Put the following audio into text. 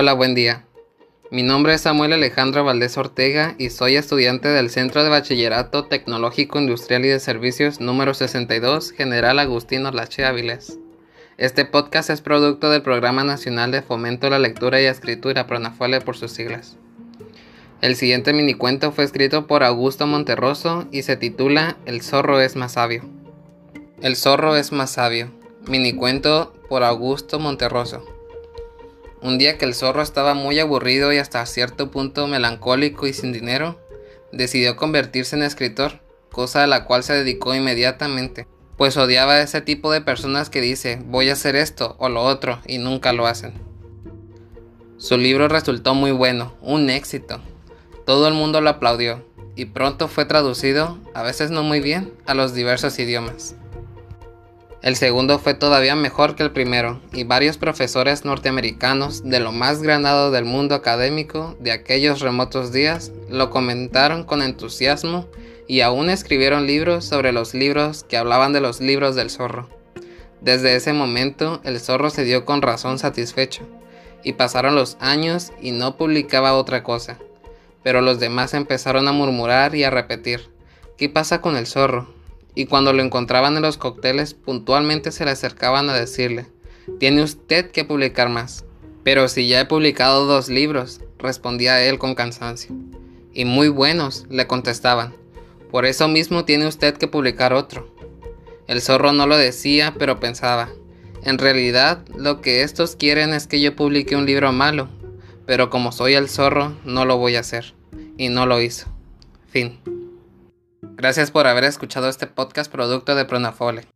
Hola, buen día. Mi nombre es Samuel Alejandro Valdés Ortega y soy estudiante del Centro de Bachillerato Tecnológico Industrial y de Servicios número 62, General Agustino Lache Áviles. Este podcast es producto del Programa Nacional de Fomento a la Lectura y Escritura, PRONAFOLE por sus siglas. El siguiente minicuento fue escrito por Augusto Monterroso y se titula El zorro es más sabio. El zorro es más sabio. Minicuento por Augusto Monterroso. Un día que el zorro estaba muy aburrido y hasta cierto punto melancólico y sin dinero, decidió convertirse en escritor, cosa a la cual se dedicó inmediatamente, pues odiaba a ese tipo de personas que dice voy a hacer esto o lo otro y nunca lo hacen. Su libro resultó muy bueno, un éxito. Todo el mundo lo aplaudió y pronto fue traducido, a veces no muy bien, a los diversos idiomas. El segundo fue todavía mejor que el primero, y varios profesores norteamericanos de lo más granado del mundo académico de aquellos remotos días lo comentaron con entusiasmo y aún escribieron libros sobre los libros que hablaban de los libros del zorro. Desde ese momento el zorro se dio con razón satisfecho, y pasaron los años y no publicaba otra cosa. Pero los demás empezaron a murmurar y a repetir, ¿qué pasa con el zorro? Y cuando lo encontraban en los cócteles puntualmente se le acercaban a decirle, tiene usted que publicar más. Pero si ya he publicado dos libros, respondía él con cansancio. Y muy buenos, le contestaban. Por eso mismo tiene usted que publicar otro. El zorro no lo decía, pero pensaba, en realidad lo que estos quieren es que yo publique un libro malo, pero como soy el zorro, no lo voy a hacer. Y no lo hizo. Fin. Gracias por haber escuchado este podcast producto de Pronafole.